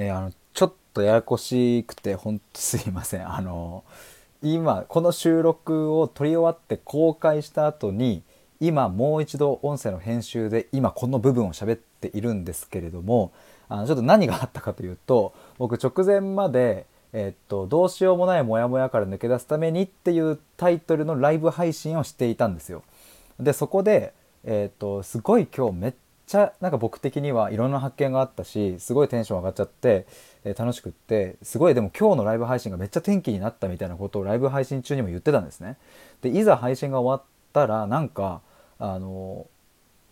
えー、あのちょっとややこしくてほんとすいませんあの今この収録を撮り終わって公開した後に今もう一度音声の編集で今この部分を喋っているんですけれどもあのちょっと何があったかというと僕直前までえっと、どうしようもないモヤモヤから抜け出すためにっていうタイトルのライブ配信をしていたんですよ。でそこで、えっと、すごい今日めっちゃなんか僕的にはいろんな発見があったしすごいテンション上がっちゃって、えー、楽しくってすごいでも今日のライブ配信がめっちゃ天気になったみたいなことをライブ配信中にも言ってたんですね。でいざ配信が終わったらなんかあの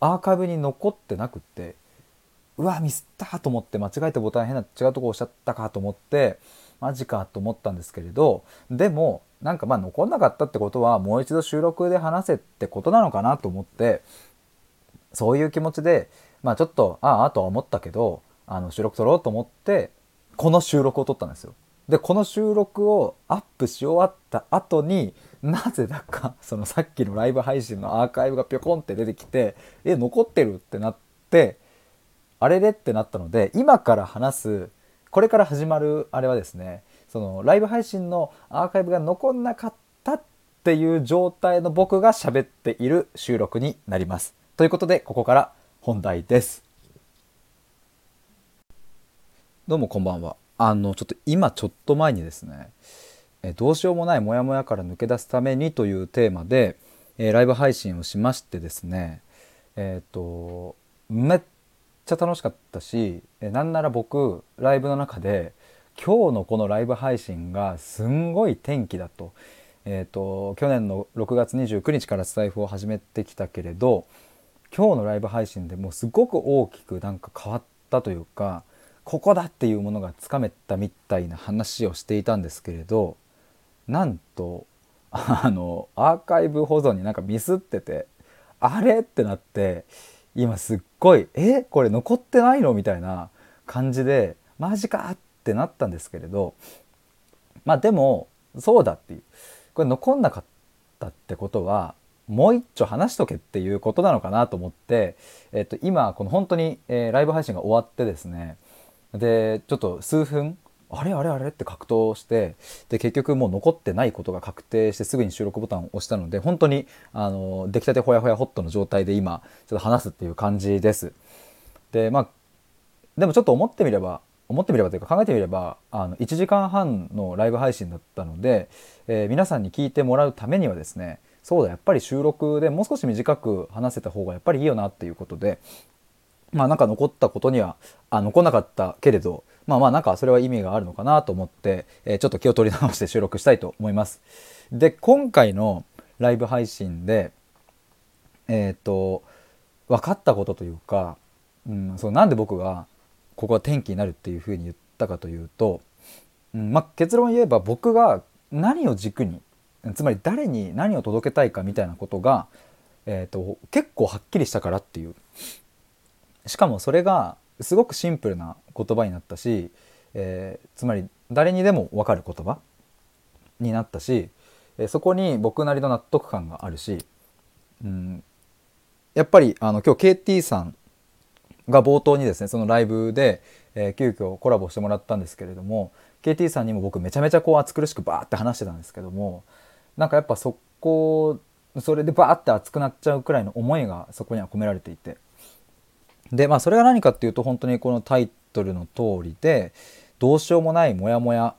アーカイブに残ってなくってうわミスったと思って間違えてボタン変な違うとこ押しちゃったかと思ってマジかと思ったんですけれどでもなんかまあ残んなかったってことはもう一度収録で話せってことなのかなと思ってそういう気持ちでまあちょっとああとは思ったけどあの収録撮ろうと思ってこの収録を撮ったんですよ。でこの収録をアップし終わった後になぜだかそのさっきのライブ配信のアーカイブがピョコンって出てきてえ残ってるってなってあれれってなったので今から話すこれから始まるあれはですねそのライブ配信のアーカイブが残んなかったっていう状態の僕が喋っている収録になります。ということでここから本題です。どうもこんばんは。あのちょっと今ちょっと前にですねえどうしようもないモヤモヤから抜け出すためにというテーマで、えライブ配信をしましてですねえっ、ー、とめっちゃ楽しかったし、えなんなら僕ライブの中で今日のこのライブ配信がすんごい天気だと,、えーと、去年の6月29日からスタイフを始めてきたけれど今日のライブ配信でもうすごく大きくなんか変わったというかここだっていうものがつかめたみたいな話をしていたんですけれどなんとあのアーカイブ保存になんかミスっててあれってなって今すっごい「えこれ残ってないの?」みたいな感じで「マジか!」ってなったんですけれどまあでもそうだっていうこれ残んなかったってことはもう一丁話しとけっていうことなのかなと思って、えっと、今この本当に、えー、ライブ配信が終わってですねでちょっと数分あれあれあれって格闘してで結局もう残ってないことが確定してすぐに収録ボタンを押したので本当にあの出来たてほやほやホットの状態で今ちょっと話すっていう感じです。でまあでもちょっと思ってみれば思ってみればというか考えてみればあの1時間半のライブ配信だったので、えー、皆さんに聞いてもらうためにはですねそうだやっぱり収録でもう少し短く話せた方がやっぱりいいよなっていうことでまあなんか残ったことにはあ残んなかったけれどまあまあなんかそれは意味があるのかなと思って、えー、ちょっと気を取り直して収録したいと思います。で今回のライブ配信でえっ、ー、と分かったことというか、うん、そうなんで僕がここは転機になるっていうふうに言ったかというと、うんまあ、結論言えば僕が何を軸につまり誰に何を届けたいかみたいなことが、えーと結構はっきりしたからっていう。しかもそれがすごくシンプルな言葉になったし、えー、つまり誰にでも分かる言葉になったし、えー、そこに僕なりの納得感があるし、うん、やっぱりあの今日 KT さんが冒頭にですねそのライブで、えー、急遽コラボしてもらったんですけれども KT さんにも僕めちゃめちゃこう熱苦しくバーって話してたんですけどもなんかやっぱそこそれでバーって熱くなっちゃうくらいの思いがそこには込められていてでまあそれが何かっていうと本当にこのタイトルの通りでどうしようもないモヤモヤ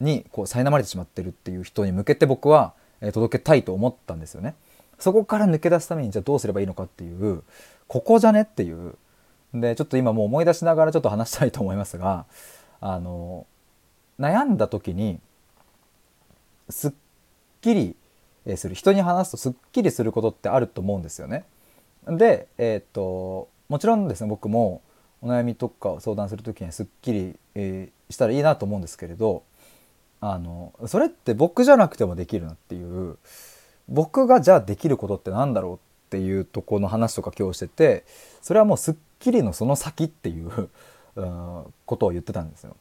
にこう苛まれてしまってるっていう人に向けて僕は、え届けたいと思ったんですよね。そこから抜け出すためにじゃあどうすればいいのかっていうここじゃねっていうでちょっと今もう思い出しながらちょっと話したいと思いますがあの悩んだ時にすっきりする人に話すとすっきりすることってあると思うんですよね。で、えー、っともちろんですね僕もお悩みとかを相談する時にはすっきり、えー、したらいいなと思うんですけれどあのそれって僕じゃなくてもできるなっていう僕がじゃあできることって何だろうっていうとこの話とか今日しててそれはもうすっきりのその先っていう ことを言ってたんですよ。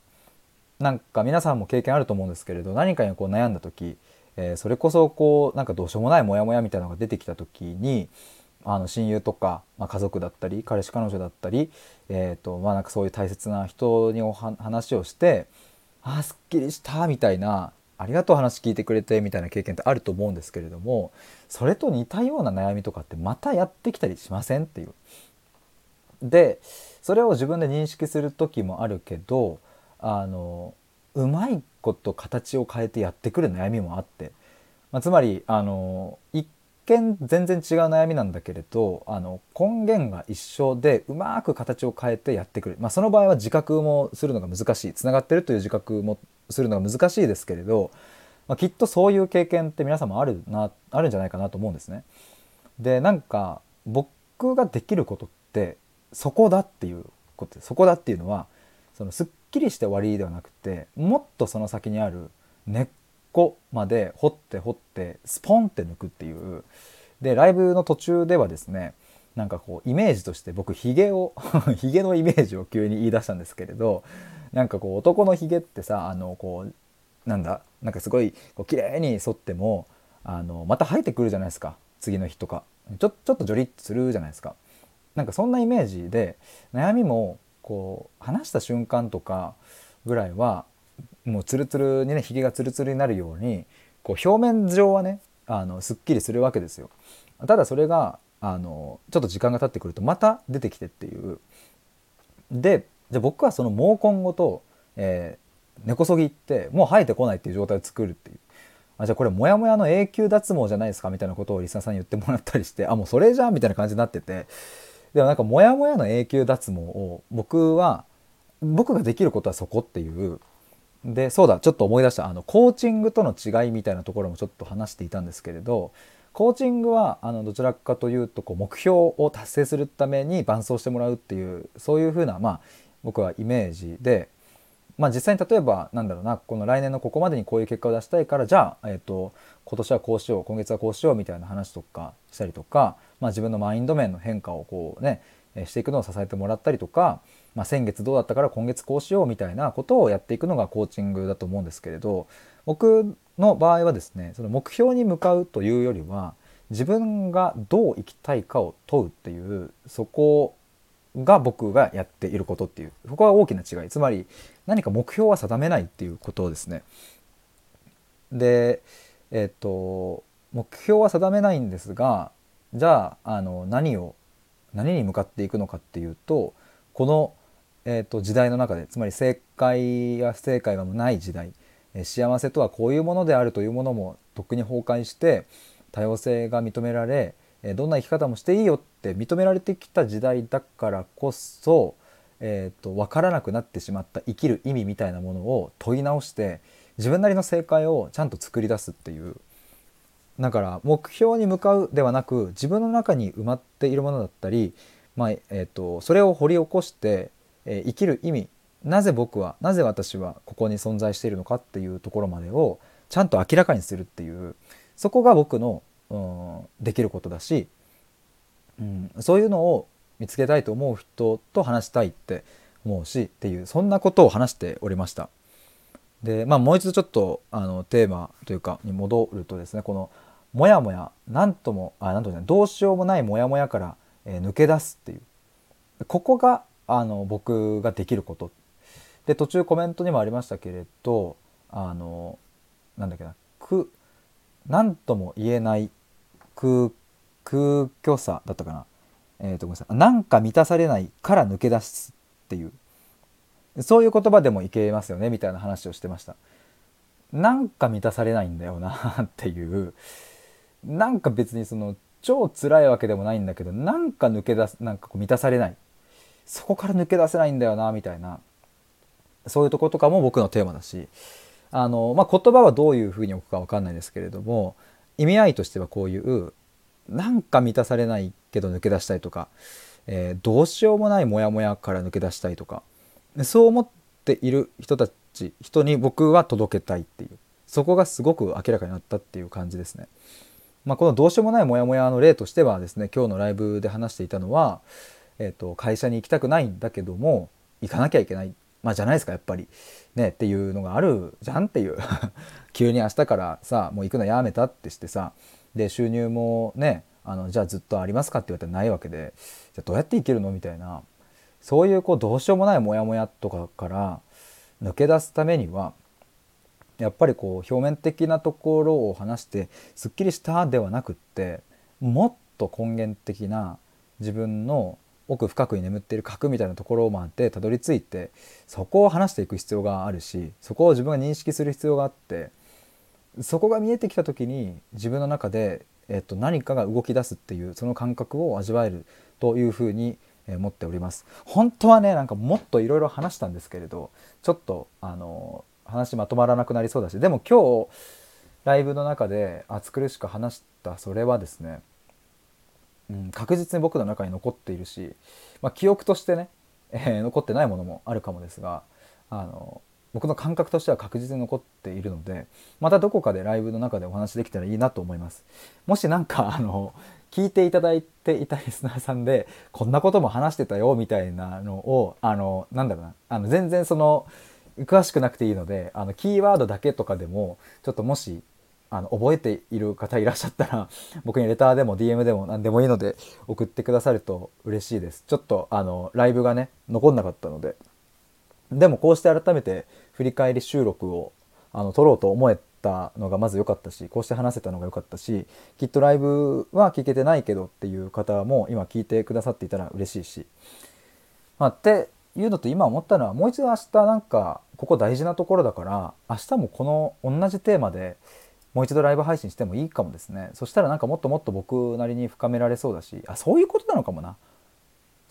なんか皆さんも経験あると思うんですけれど何かにこう悩んだ時、えー、それこそこうなんかどうしようもないモヤモヤみたいなのが出てきた時にあの親友とか、まあ、家族だったり彼氏彼女だったり、えーとまあ、なんかそういう大切な人にお話をして「ああすっきりした」みたいな「ありがとう話聞いてくれて」みたいな経験ってあると思うんですけれどもそれと似たような悩みとかってまたやってきたりしませんっていう。でそれを自分で認識する時もあるけどあのうまいこと形を変えてやってくる悩みもあって、まあ、つまりあの一見全然違う悩みなんだけれどあの根源が一緒でうまく形を変えてやってくる、まあ、その場合は自覚もするのが難しい。つながってるという自覚もするのが難しいですけれど、まあ、きっとそういう経験って皆さんもあるなあるんじゃないかなと思うんですね。でなんか僕ができることってそこだっていうこと。そこだっていうのはそのすっきりして終わりではなくてもっとその先にある根っこまで掘って掘ってスポンって抜くっていう。でライブの途中ではですねなんかこうイメージとして僕ヒゲを ヒゲのイメージを急に言い出したんですけれどなんかこう男のヒゲってさあのこうなんだなんかすごいこう綺麗に沿ってもあのまた生えてくるじゃないですか次の日とか。ちょちょっとジョリッとするじゃないですか。なんかそんなイメージで悩みもこう話した瞬間とかぐらいはもうツルツルにねひげがツルツルになるようにこう表面上はねあのすっきりするわけですよ。ただそれがあのちょっと時間が経ってくるとまた出てきてっていう。でじゃあ僕はその毛根ごと、えー、根こそぎってもう生えてこないっていう状態を作るっていう。あじゃあこれモヤモヤの永久脱毛じゃないですかみたいなことをリスナーさんに言ってもらったりしてあもうそれじゃんみたいな感じになっててでもなんかモヤモヤの永久脱毛を僕は僕ができることはそこっていう。でそうだちょっと思い出した。あのコーチングとの違いみたいなところもちょっと話していたんですけれどコーチングはあのどちらかというとこう目標を達成するために伴走してもらうっていうそういうふうなまあ僕はイメージでまあ、実際に例えばなんだろうなこの来年のここまでにこういう結果を出したいからじゃあ、えーと、今年はこうしよう今月はこうしようみたいな話とかしたりとか、まあ、自分のマインド面の変化をこうねしていくのを支えてもらったりとか、まあ、先月どうだったから今月こうしようみたいなことをやっていくのがコーチングだと思うんですけれど僕の場合はですねその目標に向かうというよりは自分がどう生きたいかを問うっていうそこが僕がやっていることっていうここは大きな違いつまり何か目標は定めないっていうことですね。でえっ、と目標は定めないんですがじゃああの何を何に向かっていくのかっていうとこの、えーと、時代の中でつまり正解や不正解がない時代幸せとはこういうものであるというものもとっくに崩壊して多様性が認められえどんな生き方もしていいよって認められてきた時代だからこそ、えーと、分からなくなってしまった生きる意味みたいなものを問い直して自分なりの正解をちゃんと作り出すっていう。だから目標に向かうではなく自分の中に埋まっているものだったり、まあえーと、それを掘り起こして、えー、生きる意味なぜ僕はなぜ私はここに存在しているのかっていうところまでをちゃんと明らかにするっていう。そこが僕の、うん、できることだし、うん、そういうのを見つけたいと思う人と話したいって思うしっていうそんなことを話しておりました。でまあもう一度ちょっとあのテーマというかに戻るとですねこのモヤモヤ何ともあなんともどうしようもないモヤモヤから、えー、抜け出すっていうここがあの僕ができることで途中コメントにもありましたけれどあのなんだっけなく何とも言えない空空虚さだったかな。えー、とごめんなさい。なんか満たされないから抜け出すっていう。そういう言葉でもいけますよねみたいな話をしてました。なんか満たされないんだよなっていう。なんか別にその超辛いわけでもないんだけどなんか抜け出すなんかこう満たされない。そこから抜け出せないんだよなみたいな。そういうとことかも僕のテーマだし。あの、まあ、言葉はどういうふうに置くか分かんないですけれども意味合いとしてはこういうなんか満たされないけど抜け出したいとか、えー、どうしようもないモヤモヤから抜け出したいとかそう思っている人たち人に僕は届けたいっていうそこがすごく明らかになったっていう感じですね。まあ、このどうしようもないモヤモヤの例としてはですね今日のライブで話していたのは、えーと、会社に行きたくないんだけども行かなきゃいけない、まあ、じゃないですかやっぱりねっていうのがあるじゃんっていう。急に明日からさもう行くのやめたってしてさで収入もねあのじゃあずっとありますかって言われたらないわけでじゃあどうやって生きるのみたいな。そういうこうどうしようもないモヤモヤとかから抜け出すためにはやっぱりこう表面的なところを話してすっきりしたではなくってもっと根源的な自分の奥深くに眠っている核みたいなところまでたどり着いてそこを話していく必要があるしそこを自分が認識する必要があってそこが見えてきた時に自分の中で、えっと、何かが動き出すっていうその感覚を味わえるというふうに思っております。本当はねなんかもっといろいろ話したんですけれどちょっとあの話まとまらなくなりそうだしでも今日ライブの中で暑苦しく話したそれはですね、うん、確実に僕の中に残っているし、まあ、記憶としてね、えー、残ってないものもあるかもですがあの僕の感覚としては確実に残っているのでまたどこかでライブの中でお話できたらいいなと思います。もしなんかあの聞いていただいていたリスナーさんでこんなことも話してたよみたいなのをあのなんだろうなあの全然その詳しくなくていいのであのキーワードだけとかでもちょっともしあの覚えている方いらっしゃったら 僕にレターでも DM でも何でもいいので送ってくださると嬉しいですちょっとあのライブがね残んなかったのででもこうして改めて振り返り収録をあの撮ろうと思えたのがまず良かったしこうして話せたのが良かったしきっとライブは聞けてないけどっていう方も今聞いてくださっていたら嬉しいし。まあ、っていうのと今思ったのはもう一度明日なんかここ大事なところだから明日もこの同じテーマでもう一度ライブ配信してもいいかもですねそしたらなんかもっともっと僕なりに深められそうだしあそういうことなのかもな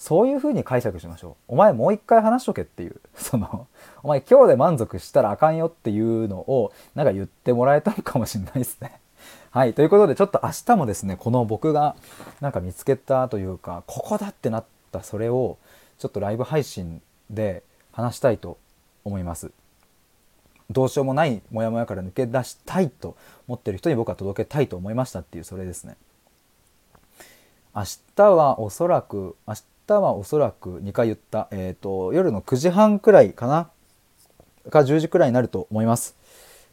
そういう風に解釈しましょう。お前もう一回話しとけっていう、その、お前今日で満足したらあかんよっていうのを、なんか言ってもらえたのかもしれないですね。はい。ということで、ちょっと明日もですね、この僕がなんか見つけたというか、ここだってなったそれを、ちょっとライブ配信で話したいと思います。どうしようもないモヤモヤから抜け出したいと思ってる人に僕は届けたいと思いましたっていうそれですね。明日はおそらく明日はおそらく2回言った、えーと、夜の9時半くらいかな？か10時くらいになると思います。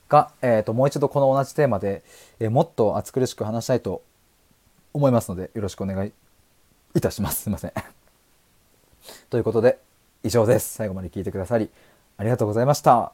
が、えーと、もう一度この同じテーマで、えー、もっと暑苦しく話したいと思いますのでよろしくお願いいたします。すいません。ということで以上です。最後まで聞いてくださりありがとうございました。